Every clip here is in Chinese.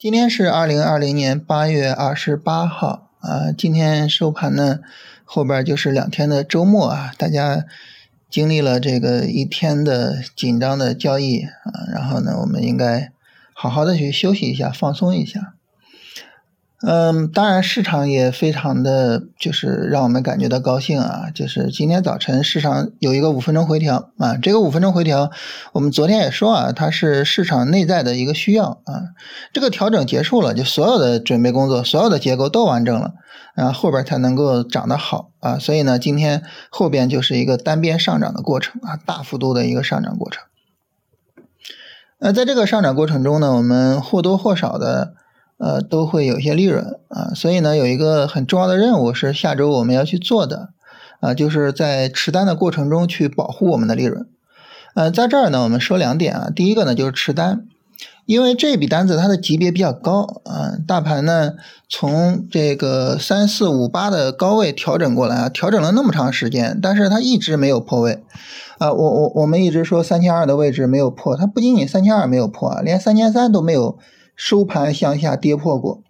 今天是二零二零年八月二十八号啊，今天收盘呢，后边就是两天的周末啊，大家经历了这个一天的紧张的交易啊，然后呢，我们应该好好的去休息一下，放松一下。嗯，当然，市场也非常的就是让我们感觉到高兴啊，就是今天早晨市场有一个五分钟回调啊，这个五分钟回调，我们昨天也说啊，它是市场内在的一个需要啊，这个调整结束了，就所有的准备工作，所有的结构都完整了，啊，后边才能够涨得好啊，所以呢，今天后边就是一个单边上涨的过程啊，大幅度的一个上涨过程。那在这个上涨过程中呢，我们或多或少的。呃，都会有一些利润啊，所以呢，有一个很重要的任务是下周我们要去做的啊，就是在持单的过程中去保护我们的利润。呃，在这儿呢，我们说两点啊，第一个呢就是持单，因为这笔单子它的级别比较高啊，大盘呢从这个三四五八的高位调整过来啊，调整了那么长时间，但是它一直没有破位啊，我我我们一直说三千二的位置没有破，它不仅仅三千二没有破啊，连三千三都没有。收盘向下跌破过，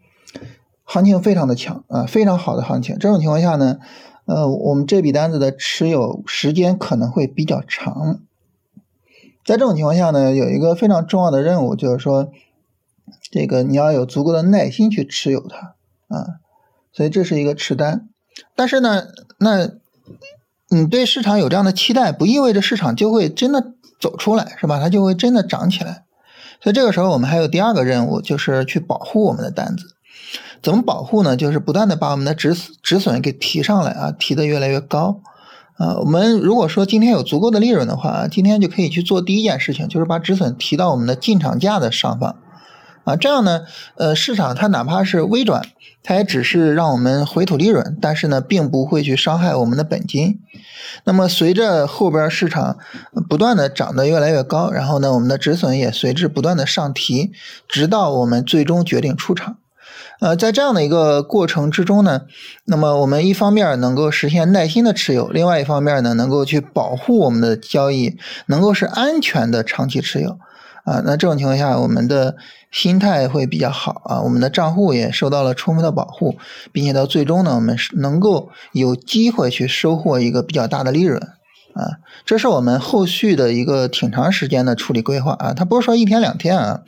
行情非常的强啊，非常好的行情。这种情况下呢，呃，我们这笔单子的持有时间可能会比较长。在这种情况下呢，有一个非常重要的任务，就是说，这个你要有足够的耐心去持有它啊。所以这是一个持单，但是呢，那你对市场有这样的期待，不意味着市场就会真的走出来，是吧？它就会真的涨起来。所以这个时候，我们还有第二个任务，就是去保护我们的单子。怎么保护呢？就是不断的把我们的止止损给提上来啊，提的越来越高。啊，我们如果说今天有足够的利润的话，今天就可以去做第一件事情，就是把止损提到我们的进场价的上方。啊，这样呢，呃，市场它哪怕是微转，它也只是让我们回吐利润，但是呢，并不会去伤害我们的本金。那么随着后边市场不断的涨得越来越高，然后呢，我们的止损也随之不断的上提，直到我们最终决定出场。呃，在这样的一个过程之中呢，那么我们一方面能够实现耐心的持有，另外一方面呢，能够去保护我们的交易，能够是安全的长期持有。啊，那这种情况下，我们的心态会比较好啊，我们的账户也受到了充分的保护，并且到最终呢，我们是能够有机会去收获一个比较大的利润啊，这是我们后续的一个挺长时间的处理规划啊，它不是说一天两天啊，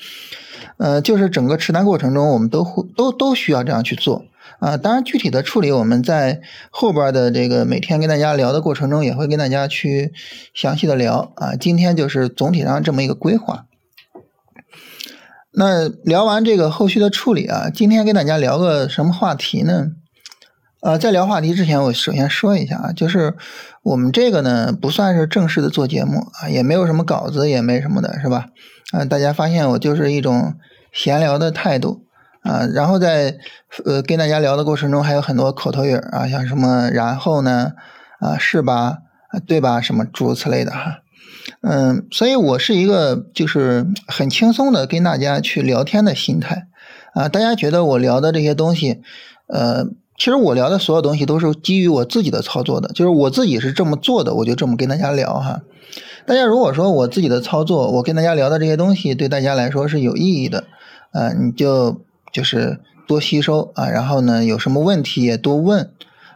呃，就是整个持单过程中，我们都会都都需要这样去做啊，当然具体的处理我们在后边的这个每天跟大家聊的过程中，也会跟大家去详细的聊啊，今天就是总体上这么一个规划。那聊完这个后续的处理啊，今天跟大家聊个什么话题呢？呃，在聊话题之前，我首先说一下啊，就是我们这个呢不算是正式的做节目啊，也没有什么稿子，也没什么的，是吧？啊，大家发现我就是一种闲聊的态度啊，然后在呃跟大家聊的过程中，还有很多口头语啊，像什么然后呢啊是吧啊对吧什么诸如此类的哈。嗯，所以我是一个就是很轻松的跟大家去聊天的心态啊。大家觉得我聊的这些东西，呃，其实我聊的所有东西都是基于我自己的操作的，就是我自己是这么做的，我就这么跟大家聊哈。大家如果说我自己的操作，我跟大家聊的这些东西对大家来说是有意义的，啊，你就就是多吸收啊，然后呢有什么问题也多问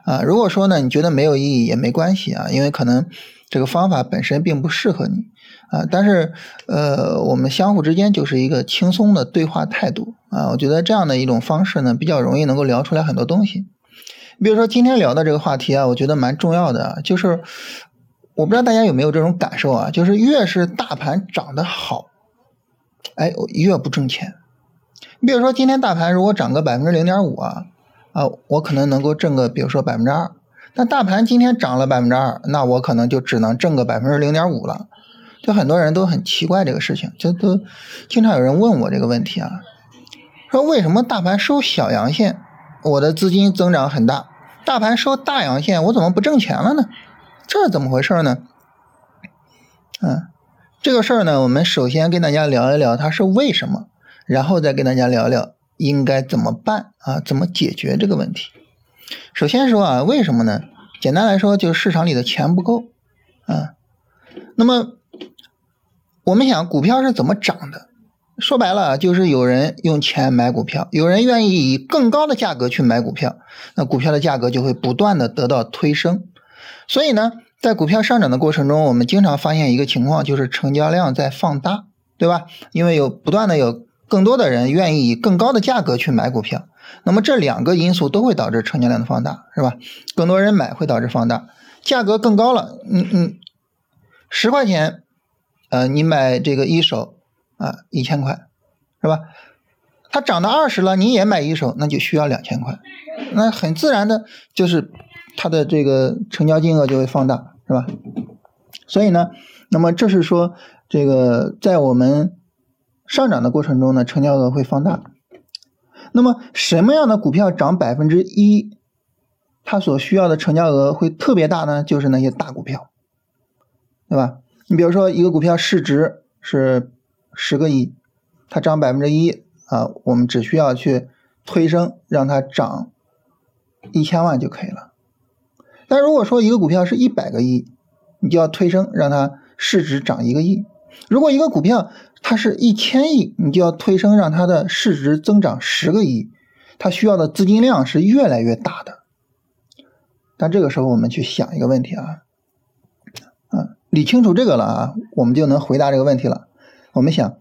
啊。如果说呢你觉得没有意义也没关系啊，因为可能。这个方法本身并不适合你啊，但是呃，我们相互之间就是一个轻松的对话态度啊，我觉得这样的一种方式呢，比较容易能够聊出来很多东西。你比如说今天聊的这个话题啊，我觉得蛮重要的，就是我不知道大家有没有这种感受啊，就是越是大盘涨得好，哎，越不挣钱。你比如说今天大盘如果涨个百分之零点五啊，啊，我可能能够挣个，比如说百分之二。那大盘今天涨了百分之二，那我可能就只能挣个百分之零点五了。就很多人都很奇怪这个事情，就都经常有人问我这个问题啊，说为什么大盘收小阳线，我的资金增长很大；大盘收大阳线，我怎么不挣钱了呢？这是怎么回事呢？嗯，这个事儿呢，我们首先跟大家聊一聊它是为什么，然后再跟大家聊聊应该怎么办啊，怎么解决这个问题。首先说啊，为什么呢？简单来说，就是市场里的钱不够啊。那么，我们想股票是怎么涨的说白了就是有人用钱买股票，有人愿意以更高的价格去买股票，那股票的价格就会不断的得到推升。所以呢，在股票上涨的过程中，我们经常发现一个情况，就是成交量在放大，对吧？因为有不断的有更多的人愿意以更高的价格去买股票，那么这两个因素都会导致成交量的放大，是吧？更多人买会导致放大，价格更高了，嗯嗯，十块钱，呃，你买这个一手。啊，一千块，是吧？它涨到二十了，你也买一手，那就需要两千块，那很自然的就是它的这个成交金额就会放大，是吧？所以呢，那么这是说这个在我们上涨的过程中呢，成交额会放大。那么什么样的股票涨百分之一，它所需要的成交额会特别大呢？就是那些大股票，对吧？你比如说一个股票市值是。十个亿，它涨百分之一啊，我们只需要去推升，让它涨一千万就可以了。但如果说一个股票是一百个亿，你就要推升，让它市值涨一个亿。如果一个股票它是一千亿，你就要推升，让它的市值增长十个亿。它需要的资金量是越来越大的。但这个时候我们去想一个问题啊，啊，理清楚这个了啊，我们就能回答这个问题了。我们想，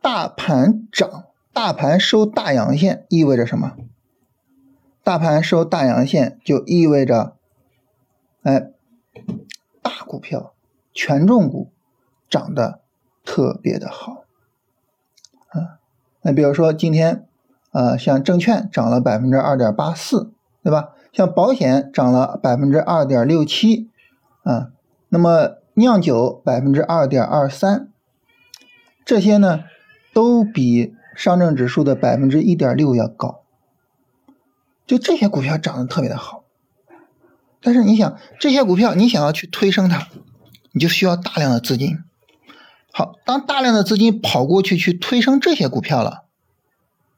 大盘涨，大盘收大阳线意味着什么？大盘收大阳线就意味着，哎，大股票、权重股涨的特别的好。啊，那比如说今天，呃，像证券涨了百分之二点八四，对吧？像保险涨了百分之二点六七，啊，那么酿酒百分之二点二三。这些呢，都比上证指数的百分之一点六要高。就这些股票涨得特别的好，但是你想，这些股票你想要去推升它，你就需要大量的资金。好，当大量的资金跑过去去推升这些股票了，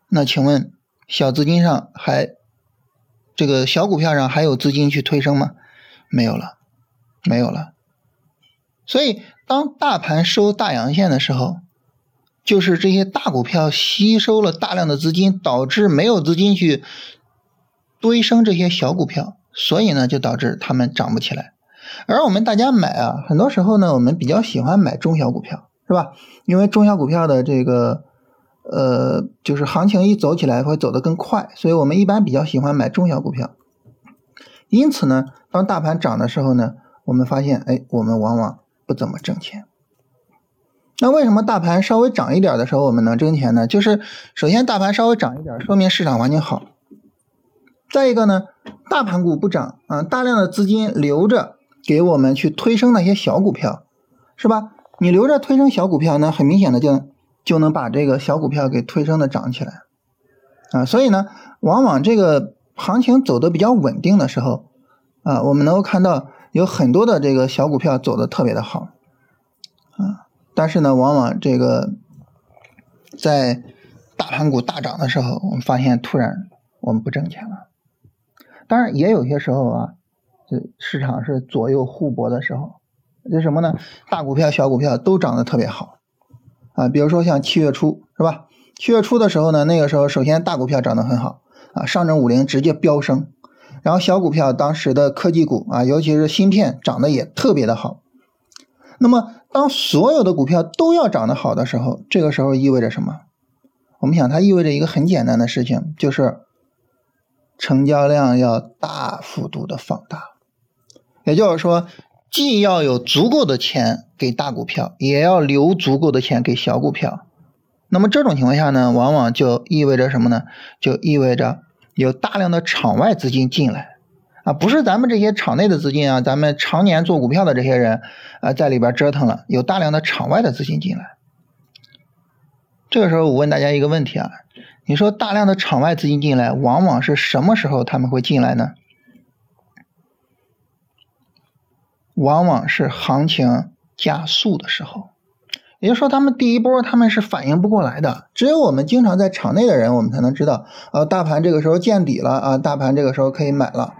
那请问小资金上还这个小股票上还有资金去推升吗？没有了，没有了。所以当大盘收大阳线的时候，就是这些大股票吸收了大量的资金，导致没有资金去堆升这些小股票，所以呢，就导致它们涨不起来。而我们大家买啊，很多时候呢，我们比较喜欢买中小股票，是吧？因为中小股票的这个呃，就是行情一走起来会走得更快，所以我们一般比较喜欢买中小股票。因此呢，当大盘涨的时候呢，我们发现，哎，我们往往不怎么挣钱。那为什么大盘稍微涨一点的时候我们能挣钱呢？就是首先大盘稍微涨一点，说明市场环境好。再一个呢，大盘股不涨啊，大量的资金留着给我们去推升那些小股票，是吧？你留着推升小股票，那很明显的就就能把这个小股票给推升的涨起来啊。所以呢，往往这个行情走的比较稳定的时候啊，我们能够看到有很多的这个小股票走的特别的好啊。但是呢，往往这个在大盘股大涨的时候，我们发现突然我们不挣钱了。当然，也有些时候啊，市场是左右互搏的时候，就什么呢？大股票、小股票都涨得特别好啊。比如说像七月初，是吧？七月初的时候呢，那个时候首先大股票涨得很好啊，上证五零直接飙升，然后小股票当时的科技股啊，尤其是芯片涨得也特别的好。那么，当所有的股票都要涨得好的时候，这个时候意味着什么？我们想，它意味着一个很简单的事情，就是成交量要大幅度的放大。也就是说，既要有足够的钱给大股票，也要留足够的钱给小股票。那么这种情况下呢，往往就意味着什么呢？就意味着有大量的场外资金进来。啊，不是咱们这些场内的资金啊，咱们常年做股票的这些人啊，在里边折腾了，有大量的场外的资金进来。这个时候，我问大家一个问题啊，你说大量的场外资金进来，往往是什么时候他们会进来呢？往往是行情加速的时候，也就是说，他们第一波他们是反应不过来的。只有我们经常在场内的人，我们才能知道，呃，大盘这个时候见底了啊，大盘这个时候可以买了。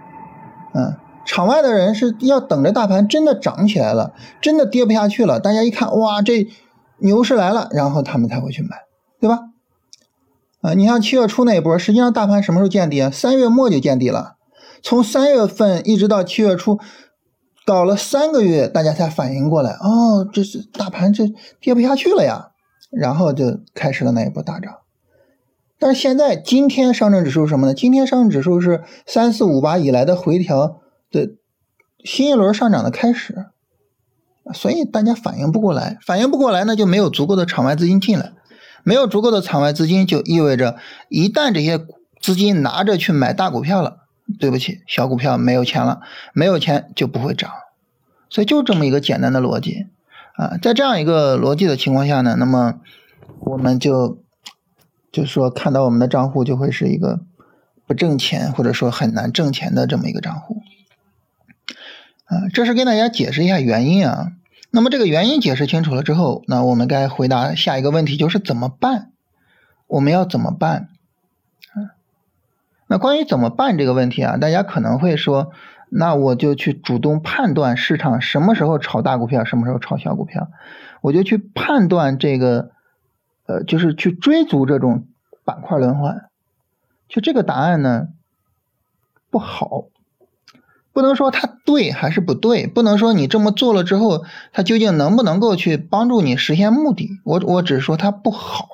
嗯，场外的人是要等着大盘真的涨起来了，真的跌不下去了，大家一看，哇，这牛市来了，然后他们才会去买，对吧？啊，你像七月初那一波，实际上大盘什么时候见底啊？三月末就见底了，从三月份一直到七月初，搞了三个月，大家才反应过来，哦，这是大盘这跌不下去了呀，然后就开始了那一波大涨。但是现在今天上证指数什么呢？今天上证指数是三四五八以来的回调的新一轮上涨的开始，所以大家反应不过来，反应不过来呢，就没有足够的场外资金进来。没有足够的场外资金，就意味着一旦这些资金拿着去买大股票了，对不起，小股票没有钱了，没有钱就不会涨，所以就这么一个简单的逻辑啊，在这样一个逻辑的情况下呢，那么我们就就说看到我们的账户就会是一个不挣钱或者说很难挣钱的这么一个账户啊，这是跟大家解释一下原因啊。那么这个原因解释清楚了之后，那我们该回答下一个问题，就是怎么办？我们要怎么办？关于怎么办这个问题啊，大家可能会说，那我就去主动判断市场什么时候炒大股票，什么时候炒小股票，我就去判断这个，呃，就是去追逐这种板块轮换。就这个答案呢，不好。不能说它对还是不对，不能说你这么做了之后，它究竟能不能够去帮助你实现目的？我我只是说它不好。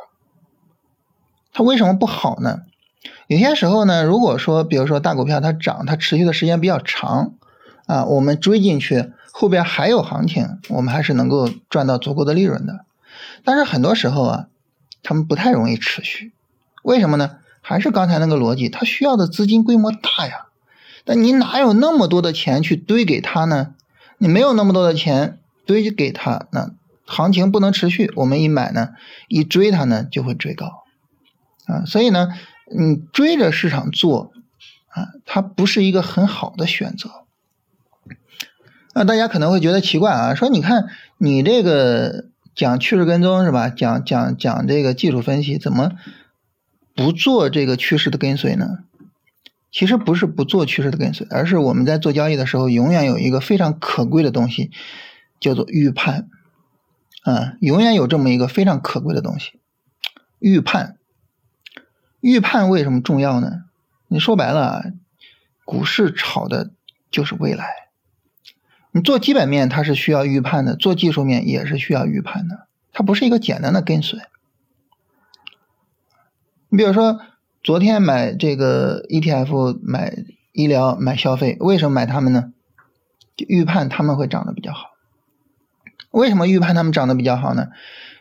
它为什么不好呢？有些时候呢，如果说比如说大股票它涨，它持续的时间比较长，啊，我们追进去，后边还有行情，我们还是能够赚到足够的利润的。但是很多时候啊，他们不太容易持续，为什么呢？还是刚才那个逻辑，它需要的资金规模大呀。但你哪有那么多的钱去堆给他呢？你没有那么多的钱堆给他，那行情不能持续。我们一买呢，一追它呢就会追高啊。所以呢，你追着市场做啊，它不是一个很好的选择。那大家可能会觉得奇怪啊，说你看你这个讲趋势跟踪是吧？讲讲讲这个技术分析，怎么不做这个趋势的跟随呢？其实不是不做趋势的跟随，而是我们在做交易的时候，永远有一个非常可贵的东西，叫做预判，啊，永远有这么一个非常可贵的东西，预判。预判为什么重要呢？你说白了，股市炒的就是未来。你做基本面它是需要预判的，做技术面也是需要预判的，它不是一个简单的跟随。你比如说。昨天买这个 ETF，买医疗、买消费，为什么买它们呢？预判它们会涨得比较好。为什么预判他们涨得比较好呢？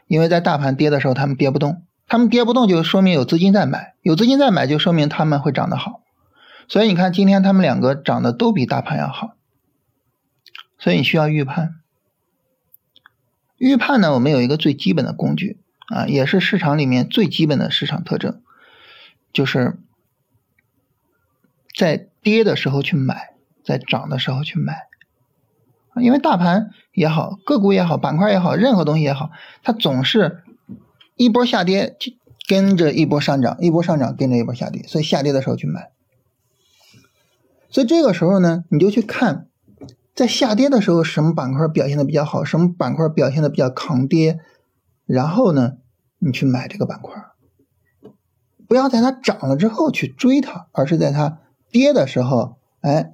因为在大盘跌的时候，他们跌不动，他们跌不动就说明有资金在买，有资金在买就说明他们会涨得好。所以你看，今天他们两个涨得都比大盘要好。所以你需要预判。预判呢，我们有一个最基本的工具啊，也是市场里面最基本的市场特征。就是在跌的时候去买，在涨的时候去买，因为大盘也好，个股也好，板块也好，任何东西也好，它总是一波下跌跟着一波上涨，一波上涨跟着一波下跌，所以下跌的时候去买。所以这个时候呢，你就去看，在下跌的时候什么板块表现的比较好，什么板块表现的比较抗跌，然后呢，你去买这个板块。不要在它涨了之后去追它，而是在它跌的时候，哎，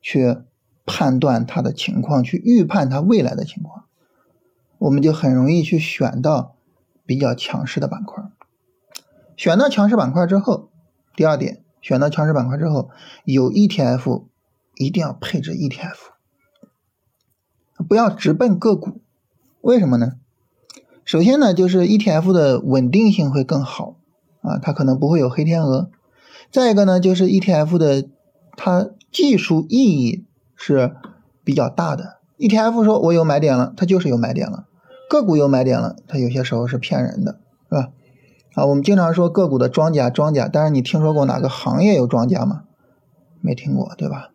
去判断它的情况，去预判它未来的情况，我们就很容易去选到比较强势的板块。选到强势板块之后，第二点，选到强势板块之后，有 ETF 一定要配置 ETF，不要直奔个股。为什么呢？首先呢，就是 ETF 的稳定性会更好。啊，它可能不会有黑天鹅。再一个呢，就是 ETF 的它技术意义是比较大的。ETF 说我有买点了，它就是有买点了；个股有买点了，它有些时候是骗人的，是吧？啊，我们经常说个股的庄家，庄家，但是你听说过哪个行业有庄家吗？没听过，对吧？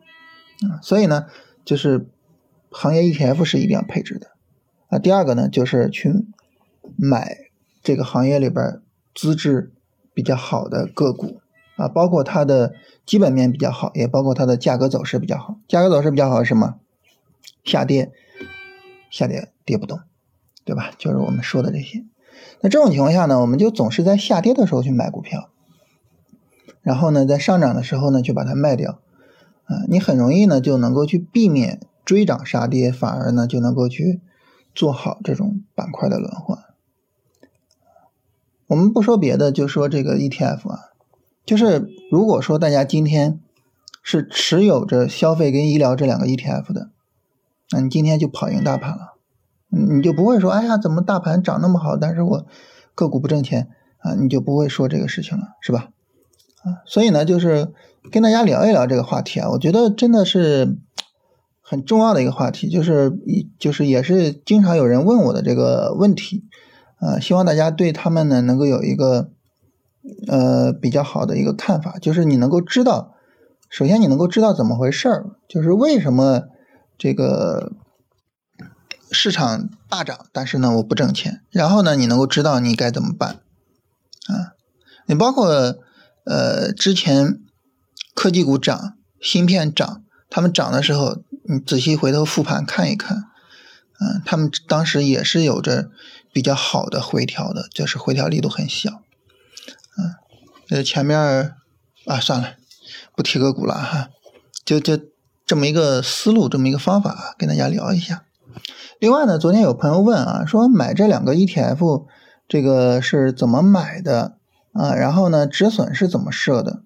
啊，所以呢，就是行业 ETF 是一定要配置的。啊，第二个呢，就是去买这个行业里边资质。比较好的个股啊，包括它的基本面比较好，也包括它的价格走势比较好。价格走势比较好是什么？下跌，下跌跌不动对吧？就是我们说的这些。那这种情况下呢，我们就总是在下跌的时候去买股票，然后呢，在上涨的时候呢，就把它卖掉。啊，你很容易呢就能够去避免追涨杀跌，反而呢就能够去做好这种板块的轮换。我们不说别的，就说这个 ETF 啊，就是如果说大家今天是持有着消费跟医疗这两个 ETF 的，那你今天就跑赢大盘了，你就不会说哎呀怎么大盘涨那么好，但是我个股不挣钱啊，你就不会说这个事情了，是吧？啊，所以呢就是。跟大家聊一聊这个话题啊，我觉得真的是很重要的一个话题，就是一就是也是经常有人问我的这个问题，呃，希望大家对他们呢能够有一个呃比较好的一个看法，就是你能够知道，首先你能够知道怎么回事儿，就是为什么这个市场大涨，但是呢我不挣钱，然后呢你能够知道你该怎么办啊，你包括呃之前。科技股涨，芯片涨，他们涨的时候，你仔细回头复盘看一看，嗯，他们当时也是有着比较好的回调的，就是回调力度很小，嗯，呃，前面啊，算了，不提个股了哈，就就这么一个思路，这么一个方法，跟大家聊一下。另外呢，昨天有朋友问啊，说买这两个 ETF，这个是怎么买的啊？然后呢，止损是怎么设的？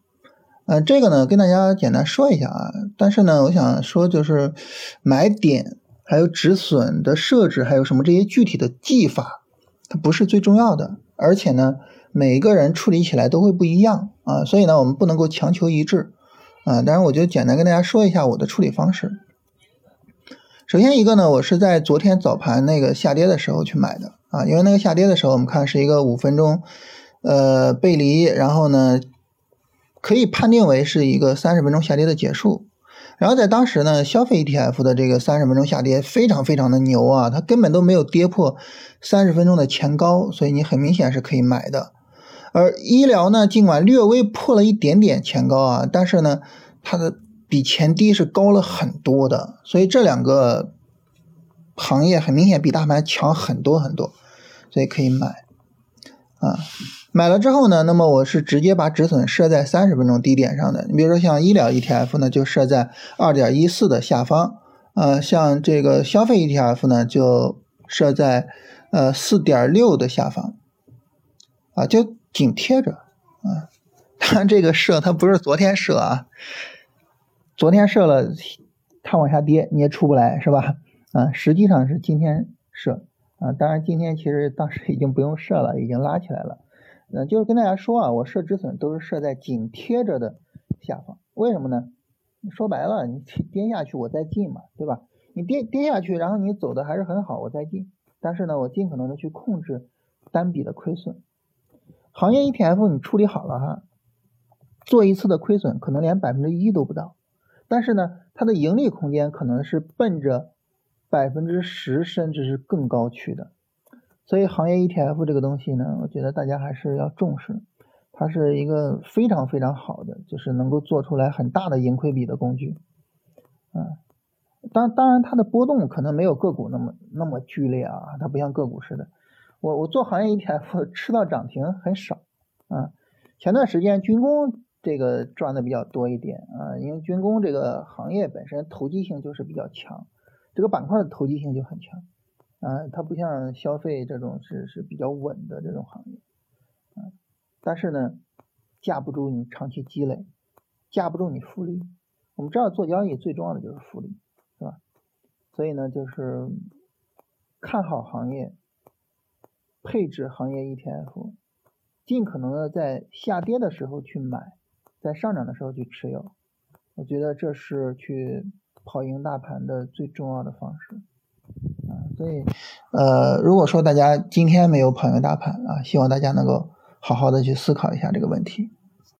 呃，这个呢，跟大家简单说一下啊。但是呢，我想说，就是买点还有止损的设置，还有什么这些具体的技法，它不是最重要的。而且呢，每个人处理起来都会不一样啊。所以呢，我们不能够强求一致啊。当然，我就简单跟大家说一下我的处理方式。首先一个呢，我是在昨天早盘那个下跌的时候去买的啊，因为那个下跌的时候，我们看是一个五分钟呃背离，然后呢。可以判定为是一个三十分钟下跌的结束，然后在当时呢，消费 ETF 的这个三十分钟下跌非常非常的牛啊，它根本都没有跌破三十分钟的前高，所以你很明显是可以买的。而医疗呢，尽管略微破了一点点前高啊，但是呢，它的比前低是高了很多的，所以这两个行业很明显比大盘强很多很多，所以可以买啊。买了之后呢，那么我是直接把止损设在三十分钟低点上的。你比如说像医疗 ETF 呢，就设在二点一四的下方，呃，像这个消费 ETF 呢，就设在呃四点六的下方，啊，就紧贴着啊。它这个设它不是昨天设啊，昨天设了，它往下跌你也出不来是吧？啊，实际上是今天设啊，当然今天其实当时已经不用设了，已经拉起来了。嗯，就是跟大家说啊，我设止损都是设在紧贴着的下方，为什么呢？说白了，你跌下去我再进嘛，对吧？你跌跌下去，然后你走的还是很好，我再进。但是呢，我尽可能的去控制单笔的亏损。行业 ETF 你处理好了哈，做一次的亏损可能连百分之一都不到，但是呢，它的盈利空间可能是奔着百分之十甚至是更高去的。所以行业 ETF 这个东西呢，我觉得大家还是要重视，它是一个非常非常好的，就是能够做出来很大的盈亏比的工具。嗯，当当然它的波动可能没有个股那么那么剧烈啊，它不像个股似的。我我做行业 ETF 吃到涨停很少啊。前段时间军工这个赚的比较多一点啊，因为军工这个行业本身投机性就是比较强，这个板块的投机性就很强。啊，它不像消费这种是是比较稳的这种行业，啊，但是呢，架不住你长期积累，架不住你复利。我们知道做交易最重要的就是复利，是吧？所以呢，就是看好行业，配置行业 ETF，尽可能的在下跌的时候去买，在上涨的时候去持有。我觉得这是去跑赢大盘的最重要的方式。啊所以，呃，如果说大家今天没有跑赢大盘啊，希望大家能够好好的去思考一下这个问题。